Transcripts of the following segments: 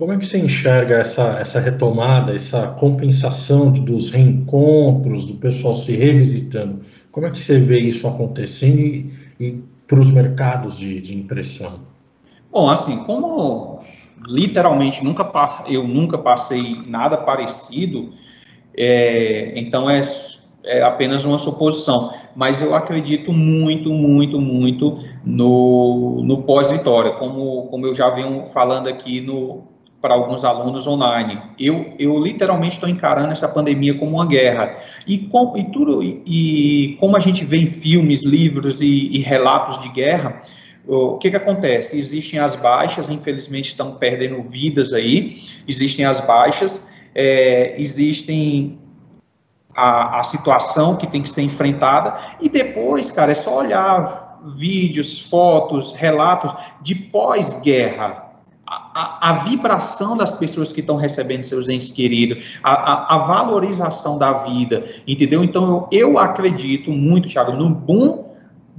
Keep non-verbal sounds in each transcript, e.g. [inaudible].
Como é que você enxerga essa, essa retomada, essa compensação dos reencontros, do pessoal se revisitando? Como é que você vê isso acontecendo e, e para os mercados de, de impressão? Bom, assim, como literalmente nunca eu nunca passei nada parecido, é, então é, é apenas uma suposição. Mas eu acredito muito, muito, muito no, no pós-vitória, como, como eu já venho falando aqui no, para alguns alunos online. Eu, eu literalmente estou encarando essa pandemia como uma guerra. E, com, e tudo e, e como a gente vê em filmes, livros e, e relatos de guerra, o que, que acontece? Existem as baixas, infelizmente estão perdendo vidas aí, existem as baixas, é, existem a, a situação que tem que ser enfrentada, e depois, cara, é só olhar vídeos, fotos, relatos de pós-guerra, a, a, vibração das pessoas que estão recebendo seus entes queridos, a, a, a, valorização da vida, entendeu? Então, eu, eu acredito muito, Thiago, no boom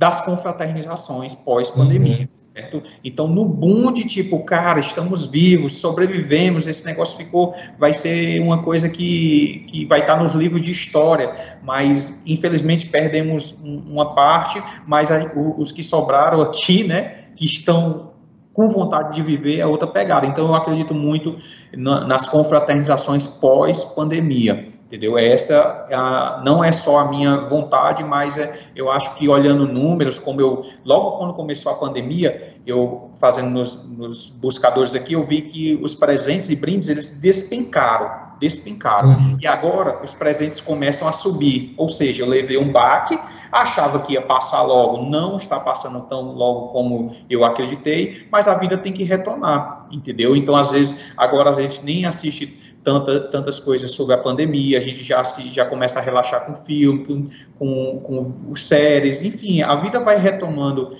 das confraternizações pós-pandemia, uhum. certo? Então, no boom de tipo, cara, estamos vivos, sobrevivemos, esse negócio ficou, vai ser uma coisa que, que vai estar nos livros de história, mas infelizmente perdemos uma parte, mas a, os que sobraram aqui, né, que estão com vontade de viver é outra pegada. Então, eu acredito muito na, nas confraternizações pós-pandemia, entendeu? Essa a, não é só a minha vontade, mas é, eu acho que olhando números, como eu, logo quando começou a pandemia, eu fazendo nos, nos buscadores aqui, eu vi que os presentes e brindes, eles despencaram, despencaram. Uhum. E agora os presentes começam a subir. Ou seja, eu levei um baque, achava que ia passar logo, não está passando tão logo como eu acreditei, mas a vida tem que retornar, entendeu? Então, às vezes, agora a gente nem assiste tanta, tantas coisas sobre a pandemia, a gente já, se, já começa a relaxar com filme, com, com, com séries, enfim, a vida vai retomando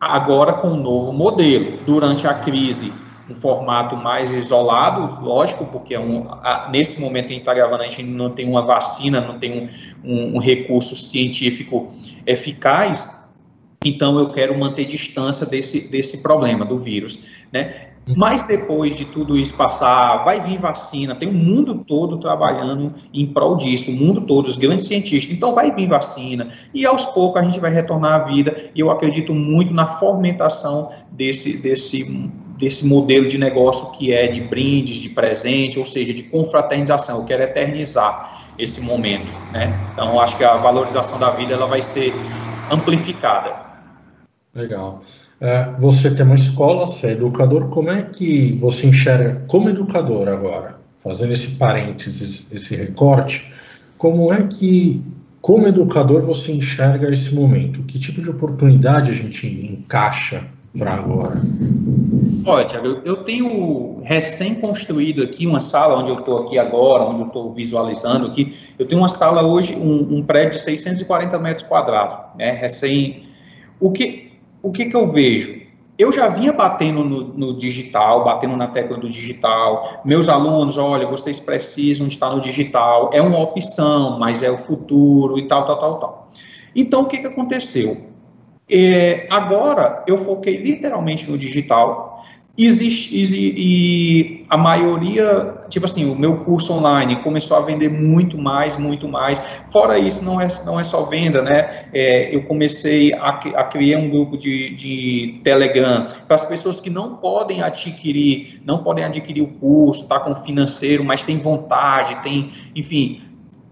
agora com um novo modelo. Durante a crise, um formato mais isolado, lógico, porque é um, a, nesse momento em Itagavana a gente não tem uma vacina, não tem um, um, um, recurso científico eficaz, então eu quero manter distância desse, desse problema do vírus, né? Mas depois de tudo isso passar, vai vir vacina, tem o mundo todo trabalhando em prol disso, o mundo todo, os grandes cientistas, então vai vir vacina, e aos poucos a gente vai retornar à vida, e eu acredito muito na fomentação desse, desse desse modelo de negócio que é de brindes, de presente, ou seja, de confraternização. Eu quero eternizar esse momento, né? Então, acho que a valorização da vida ela vai ser amplificada. Legal. É, você tem uma escola, você é educador. Como é que você enxerga como educador agora, fazendo esse parênteses, esse recorte? Como é que, como educador, você enxerga esse momento? Que tipo de oportunidade a gente encaixa para agora? Olha, Tiago, eu tenho recém-construído aqui uma sala onde eu estou aqui agora, onde eu estou visualizando aqui. Eu tenho uma sala hoje, um, um, prédio de 640 metros quadrados, né? Recém. O que, o que, que eu vejo? Eu já vinha batendo no, no, digital, batendo na tecla do digital. Meus alunos, olha, vocês precisam estar no digital. É uma opção, mas é o futuro e tal, tal, tal, tal. Então, o que, que aconteceu? É, agora eu foquei literalmente no digital. Existe, e a maioria, tipo assim, o meu curso online começou a vender muito mais, muito mais. Fora isso, não é, não é só venda, né? É, eu comecei a, a, criar um grupo de, de Telegram para as pessoas que não podem adquirir, não podem adquirir o curso, tá com financeiro, mas tem vontade, tem, enfim,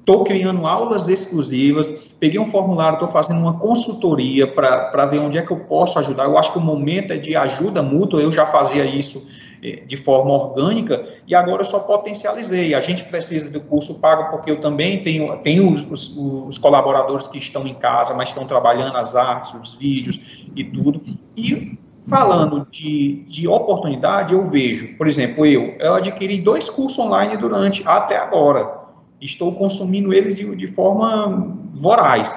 Estou criando aulas exclusivas, peguei um formulário, estou fazendo uma consultoria para ver onde é que eu posso ajudar. Eu acho que o momento é de ajuda mútua, eu já fazia isso eh, de forma orgânica e agora eu só potencializei. A gente precisa do curso pago porque eu também tenho, tenho os, os, os colaboradores que estão em casa, mas estão trabalhando as artes, os vídeos e tudo. E falando de, de oportunidade, eu vejo, por exemplo, eu, eu adquiri dois cursos online durante até agora estou consumindo eles de, de forma voraz.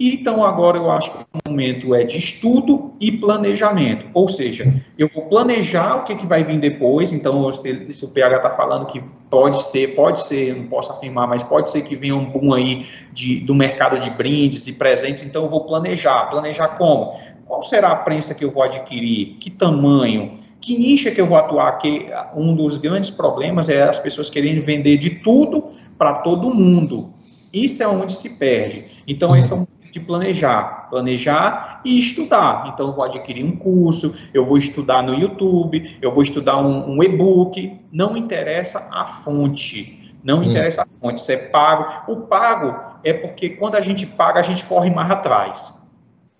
Então, agora eu acho que o momento é de estudo e planejamento. Ou seja, eu vou planejar o que, que vai vir depois. Então, se, se o PH está falando que pode ser, pode ser, não posso afirmar, mas pode ser que venha um boom aí de, do mercado de brindes e presentes. Então, eu vou planejar. Planejar como? Qual será a prensa que eu vou adquirir? Que tamanho? Que nicho é que eu vou atuar? Que um dos grandes problemas é as pessoas querendo vender de tudo para todo mundo. Isso é onde se perde. Então, esse é um de planejar, planejar e estudar. Então, eu vou adquirir um curso, eu vou estudar no YouTube, eu vou estudar um, um e-book. Não interessa a fonte, não hum. interessa a fonte. Se é pago, o pago é porque quando a gente paga, a gente corre mais atrás.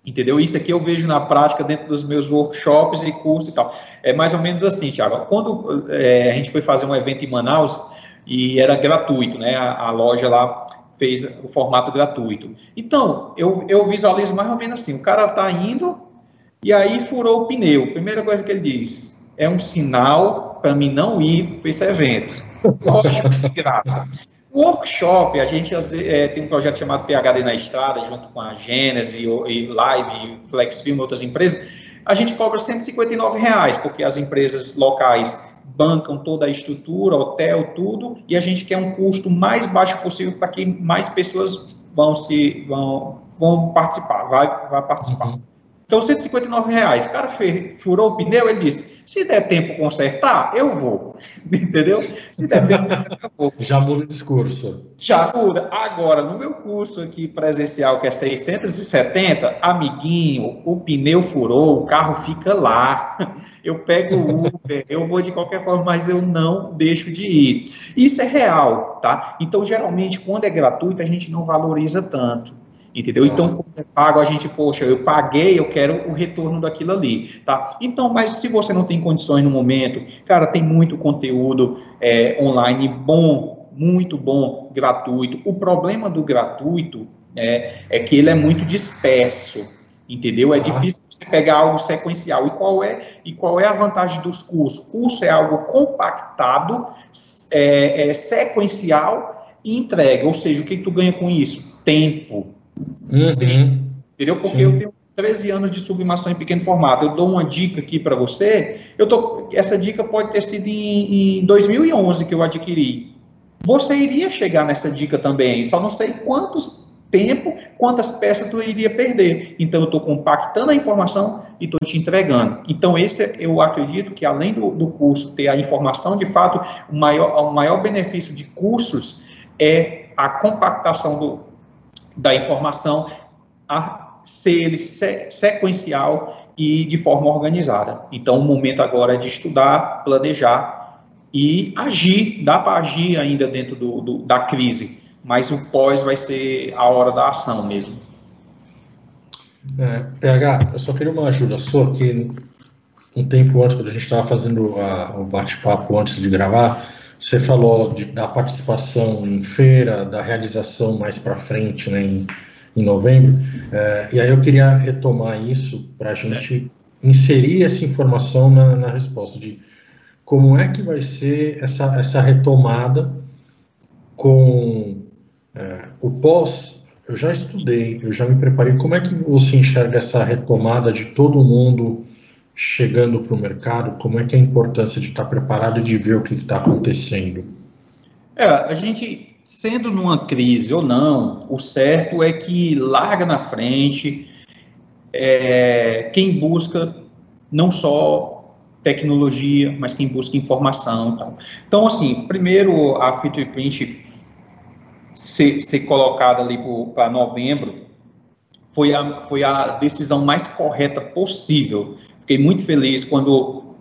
Entendeu? Isso aqui eu vejo na prática dentro dos meus workshops e cursos e tal. É mais ou menos assim, Thiago. Quando é, a gente foi fazer um evento em Manaus e era gratuito, né? A, a loja lá fez o formato gratuito. Então, eu, eu visualizo mais ou menos assim: o cara está indo e aí furou o pneu. Primeira coisa que ele diz: é um sinal para mim não ir para esse evento. [laughs] Lógico, de graça. O workshop, a gente é, tem um projeto chamado PHD na Estrada, junto com a Gênese e Live, Flexfilm e outras empresas. A gente cobra 159 reais, porque as empresas locais bancam toda a estrutura, hotel, tudo, e a gente quer um custo mais baixo possível para que mais pessoas vão se vão, vão participar, vai, vai participar. Uhum. Então, 159 reais. O cara furou o pneu, ele disse: se der tempo consertar, eu vou. [laughs] Entendeu? Se der tempo, eu vou. Já muda o discurso. Já muda. Agora, no meu curso aqui presencial, que é 670, amiguinho, o pneu furou, o carro fica lá. [laughs] Eu pego o Uber, eu vou de qualquer forma, mas eu não deixo de ir. Isso é real, tá? Então, geralmente, quando é gratuito, a gente não valoriza tanto. Entendeu? Então, quando é pago, a gente, poxa, eu paguei, eu quero o retorno daquilo ali, tá? Então, mas se você não tem condições no momento, cara, tem muito conteúdo é, online bom, muito bom, gratuito. O problema do gratuito é, é que ele é muito disperso, entendeu? É difícil você pegar algo sequencial. E qual é, e qual é a vantagem dos cursos? Curso é algo compactado, é, é sequencial e entrega. Ou seja, o que, que tu ganha com isso? Tempo Uhum. Entendeu? Porque Sim. eu tenho 13 anos de sublimação em pequeno formato. Eu dou uma dica aqui para você. Eu tô, essa dica pode ter sido em, em 2011 que eu adquiri. Você iria chegar nessa dica também, só não sei quantos tempo, quantas peças tu iria perder. Então, eu estou compactando a informação e estou te entregando. Então, esse eu acredito que, além do, do curso ter a informação, de fato, o maior, o maior benefício de cursos é a compactação do, da informação a ser sequencial e de forma organizada. Então, o momento agora é de estudar, planejar e agir. Dá para agir ainda dentro do, do, da crise, mas o pós vai ser a hora da ação mesmo. É, PH, eu só queria uma ajuda sua, que um tempo antes, quando a gente estava fazendo a, o bate-papo antes de gravar, você falou de, da participação em feira, da realização mais para frente, né, em, em novembro. É, e aí eu queria retomar isso para a gente inserir essa informação na, na, resposta de como é que vai ser essa, essa retomada com é, o pós. Eu já estudei, eu já me preparei. Como é que você enxerga essa retomada de todo mundo chegando para o mercado, como é que é a importância de estar preparado e de ver o que está acontecendo? É, a gente, sendo numa crise ou não, o certo é que larga na frente é, quem busca não só tecnologia, mas quem busca informação. Então, então assim, primeiro a Print ser, ser colocada ali para novembro foi a, foi a decisão mais correta possível Fiquei muito feliz quando,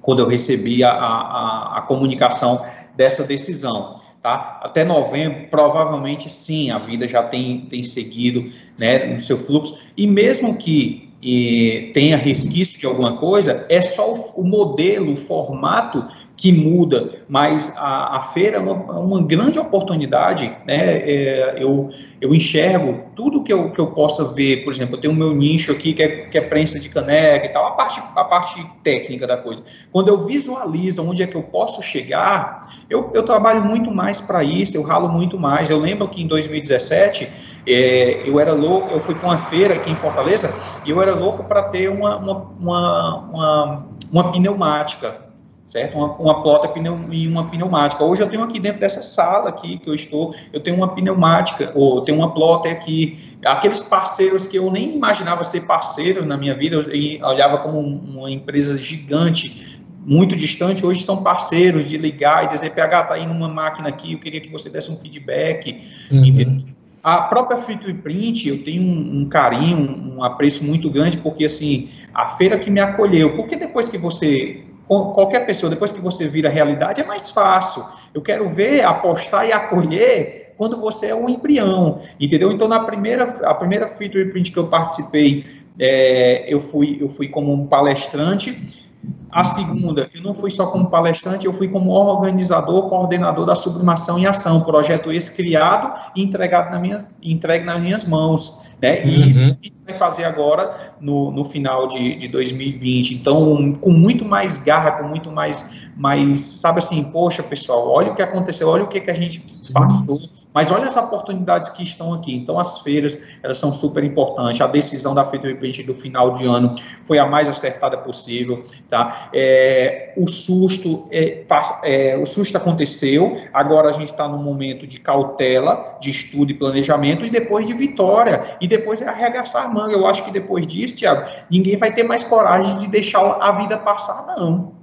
quando eu recebi a, a, a comunicação dessa decisão. Tá? Até novembro, provavelmente sim, a vida já tem, tem seguido né, no seu fluxo. E mesmo que e, tenha resquício de alguma coisa, é só o, o modelo, o formato que muda, mas a, a feira é uma, uma, grande oportunidade, né? É, eu, eu enxergo tudo que eu, que eu possa ver, por exemplo, eu tenho o meu nicho aqui que é, que é prensa de caneca e tal, a parte, a parte técnica da coisa. Quando eu visualizo onde é que eu posso chegar, eu, eu trabalho muito mais para isso, eu ralo muito mais. Eu lembro que em 2017 é, eu era louco, eu fui para uma feira aqui em Fortaleza e eu era louco para ter uma, uma, uma, uma, uma pneumática certo? Uma, uma plota pneu, e uma pneumática. Hoje eu tenho aqui dentro dessa sala aqui que eu estou, eu tenho uma pneumática, ou eu tenho uma plota aqui aqueles parceiros que eu nem imaginava ser parceiros na minha vida, eu olhava como uma empresa gigante, muito distante, hoje são parceiros de ligar e dizer, PH, tá aí numa máquina aqui, eu queria que você desse um feedback. Uhum. A própria Free Print, eu tenho um, um, carinho, um apreço muito grande, porque assim, a feira que me acolheu, porque depois que você, qualquer pessoa, depois que você vira realidade, é mais fácil. Eu quero ver, apostar e acolher quando você é um embrião, entendeu? Então, na primeira, a primeira Free Print que eu participei, é, eu, fui, eu fui como um palestrante, a segunda, eu não fui só como palestrante, eu fui como organizador, coordenador da Sublimação em Ação, projeto esse criado e entregado nas minhas, entregue nas minhas mãos. Né? E uhum. isso a gente vai fazer agora no, no final de, de 2020. Então, com muito mais garra, com muito mais, mais, sabe assim, poxa, pessoal, olha o que aconteceu, olha o que, que a gente passou mas olha as oportunidades que estão aqui. Então, as feiras, elas são super importantes. A decisão da Feira do Repente do final de ano foi a mais acertada possível, tá? É, o susto, é, é, o susto aconteceu, agora a gente está no momento de cautela, de estudo e planejamento, e depois de vitória, e depois é arregaçar a manga. Eu acho que depois disso, Tiago, ninguém vai ter mais coragem de deixar a vida passar, não.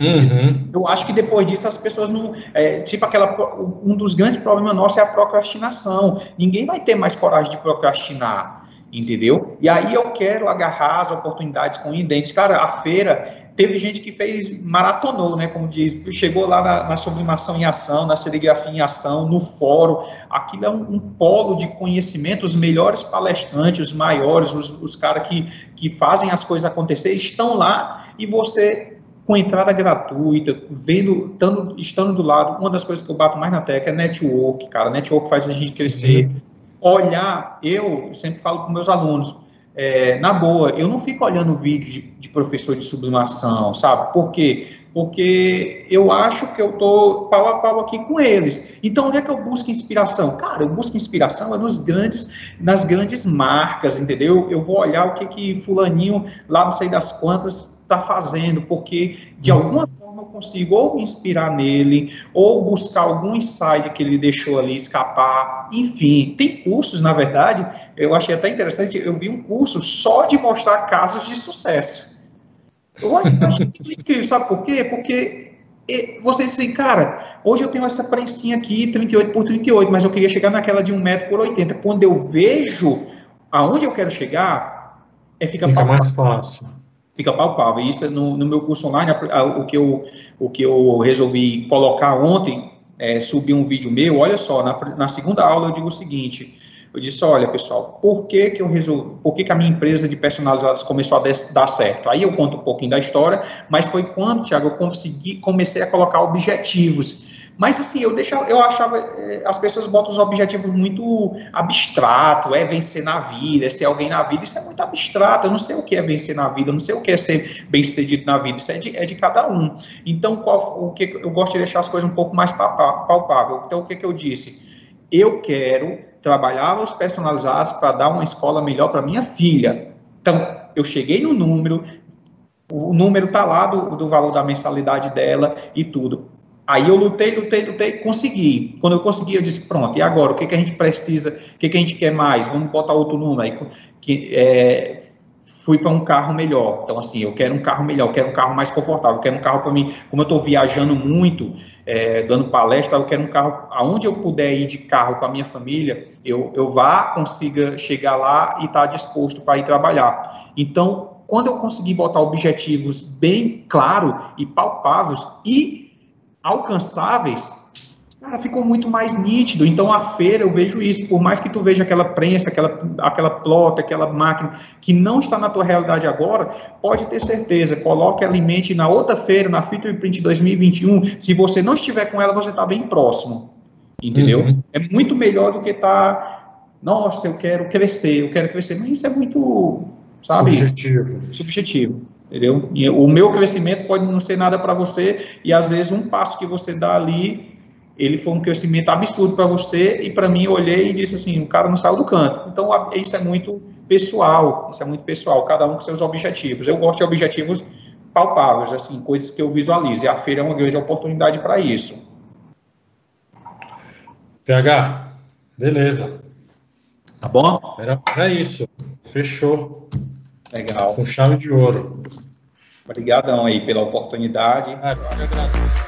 Uhum. Eu acho que depois disso as pessoas não. É, tipo aquela. Um dos grandes problemas nossos é a procrastinação. Ninguém vai ter mais coragem de procrastinar, entendeu? E aí eu quero agarrar as oportunidades com dentes. Cara, a feira. Teve gente que fez, maratonou, né? Como diz, chegou lá na, na sublimação em ação, na serigrafia em ação, no fórum. Aquilo é um, um polo de conhecimento. Os melhores palestrantes, os maiores, os, os caras que, que fazem as coisas acontecer, estão lá e você com entrada gratuita, vendo, estando, estando do lado, uma das coisas que eu bato mais na tecla é network, cara. Network faz a gente crescer. Sim. Olhar, eu sempre falo com meus alunos, é, na boa, eu não fico olhando vídeo de, de, professor de sublimação, sabe? Por quê? Porque eu acho que eu tô pau a pau aqui com eles. Então, onde é que eu busco inspiração? Cara, eu busco inspiração é nos grandes, nas grandes marcas, entendeu? Eu vou olhar o que que fulaninho lá não sei das quantas está fazendo, porque de uhum. alguma forma eu consigo ou me inspirar nele, ou buscar algum insight que ele deixou ali escapar. Enfim, tem cursos, na verdade, eu achei até interessante, eu vi um curso só de mostrar casos de sucesso. Eu achei incrível, sabe por quê? Porque você diz assim, cara, hoje eu tenho essa prensinha aqui, 38 por 38, mas eu queria chegar naquela de 1 metro por 80. Quando eu vejo aonde eu quero chegar, é fica, fica mais fácil fica palpável. Isso no, no meu curso online, o que eu, o que eu resolvi colocar ontem, é, um vídeo meu, olha só, na, na segunda aula eu digo o seguinte, eu disse, olha, pessoal, por que que eu resolvi, por que que a minha empresa de personalizados começou a dar certo? Aí eu conto um pouquinho da história, mas foi quando, Tiago, eu consegui, comecei a colocar objetivos. Mas assim, eu deixava, eu achava, eh, as pessoas botam os objetivos muito abstrato, é vencer na vida, é ser alguém na vida, isso é muito abstrato, eu não sei o que é vencer na vida, eu não sei o que é ser bem sucedido na vida, isso é de, é de cada um. Então, qual, o que eu gosto de deixar as coisas um pouco mais palpável. Então, o que, que eu disse? Eu quero trabalhar os personalizados para dar uma escola melhor para minha filha. Então, eu cheguei no número, o número está lá do, do valor da mensalidade dela e tudo Aí eu lutei, lutei, lutei, consegui. Quando eu consegui, eu disse, pronto, e agora? O que, que a gente precisa? O que, que a gente quer mais? Vamos botar outro número. Aí que, é, fui para um carro melhor. Então, assim, eu quero um carro melhor, quero um carro mais confortável, quero um carro para mim. Como eu estou viajando muito, é, dando palestra, eu quero um carro, aonde eu puder ir de carro com a minha família, eu, eu vá, consiga chegar lá e estar tá disposto para ir trabalhar. Então, quando eu conseguir botar objetivos bem claros e palpáveis e alcançáveis, cara, ficou muito mais nítido. Então, a feira, eu vejo isso. Por mais que tu veja aquela prensa, aquela, aquela plota, aquela máquina que não está na tua realidade agora, pode ter certeza, coloque ela em mente na outra feira, na Feature Print 2021. Se você não estiver com ela, você está bem próximo. Entendeu? Uhum. É muito melhor do que estar. Tá, Nossa, eu quero crescer, eu quero crescer. Mas isso é muito, sabe? Subjetivo. Subjetivo entendeu? E o meu crescimento pode não ser nada para você e às vezes um passo que você dá ali, ele foi um crescimento absurdo para você e para mim eu olhei e disse assim, o cara não saiu do canto. Então isso é muito pessoal, isso é muito pessoal, cada um com seus objetivos. Eu gosto de objetivos palpáveis, assim, coisas que eu visualizo. E a feira é uma grande oportunidade para isso. PH, beleza. Tá bom? Era, era isso. Fechou. Legal. Com chave de ouro. Obrigadão aí pela oportunidade. Ah, eu agradeço.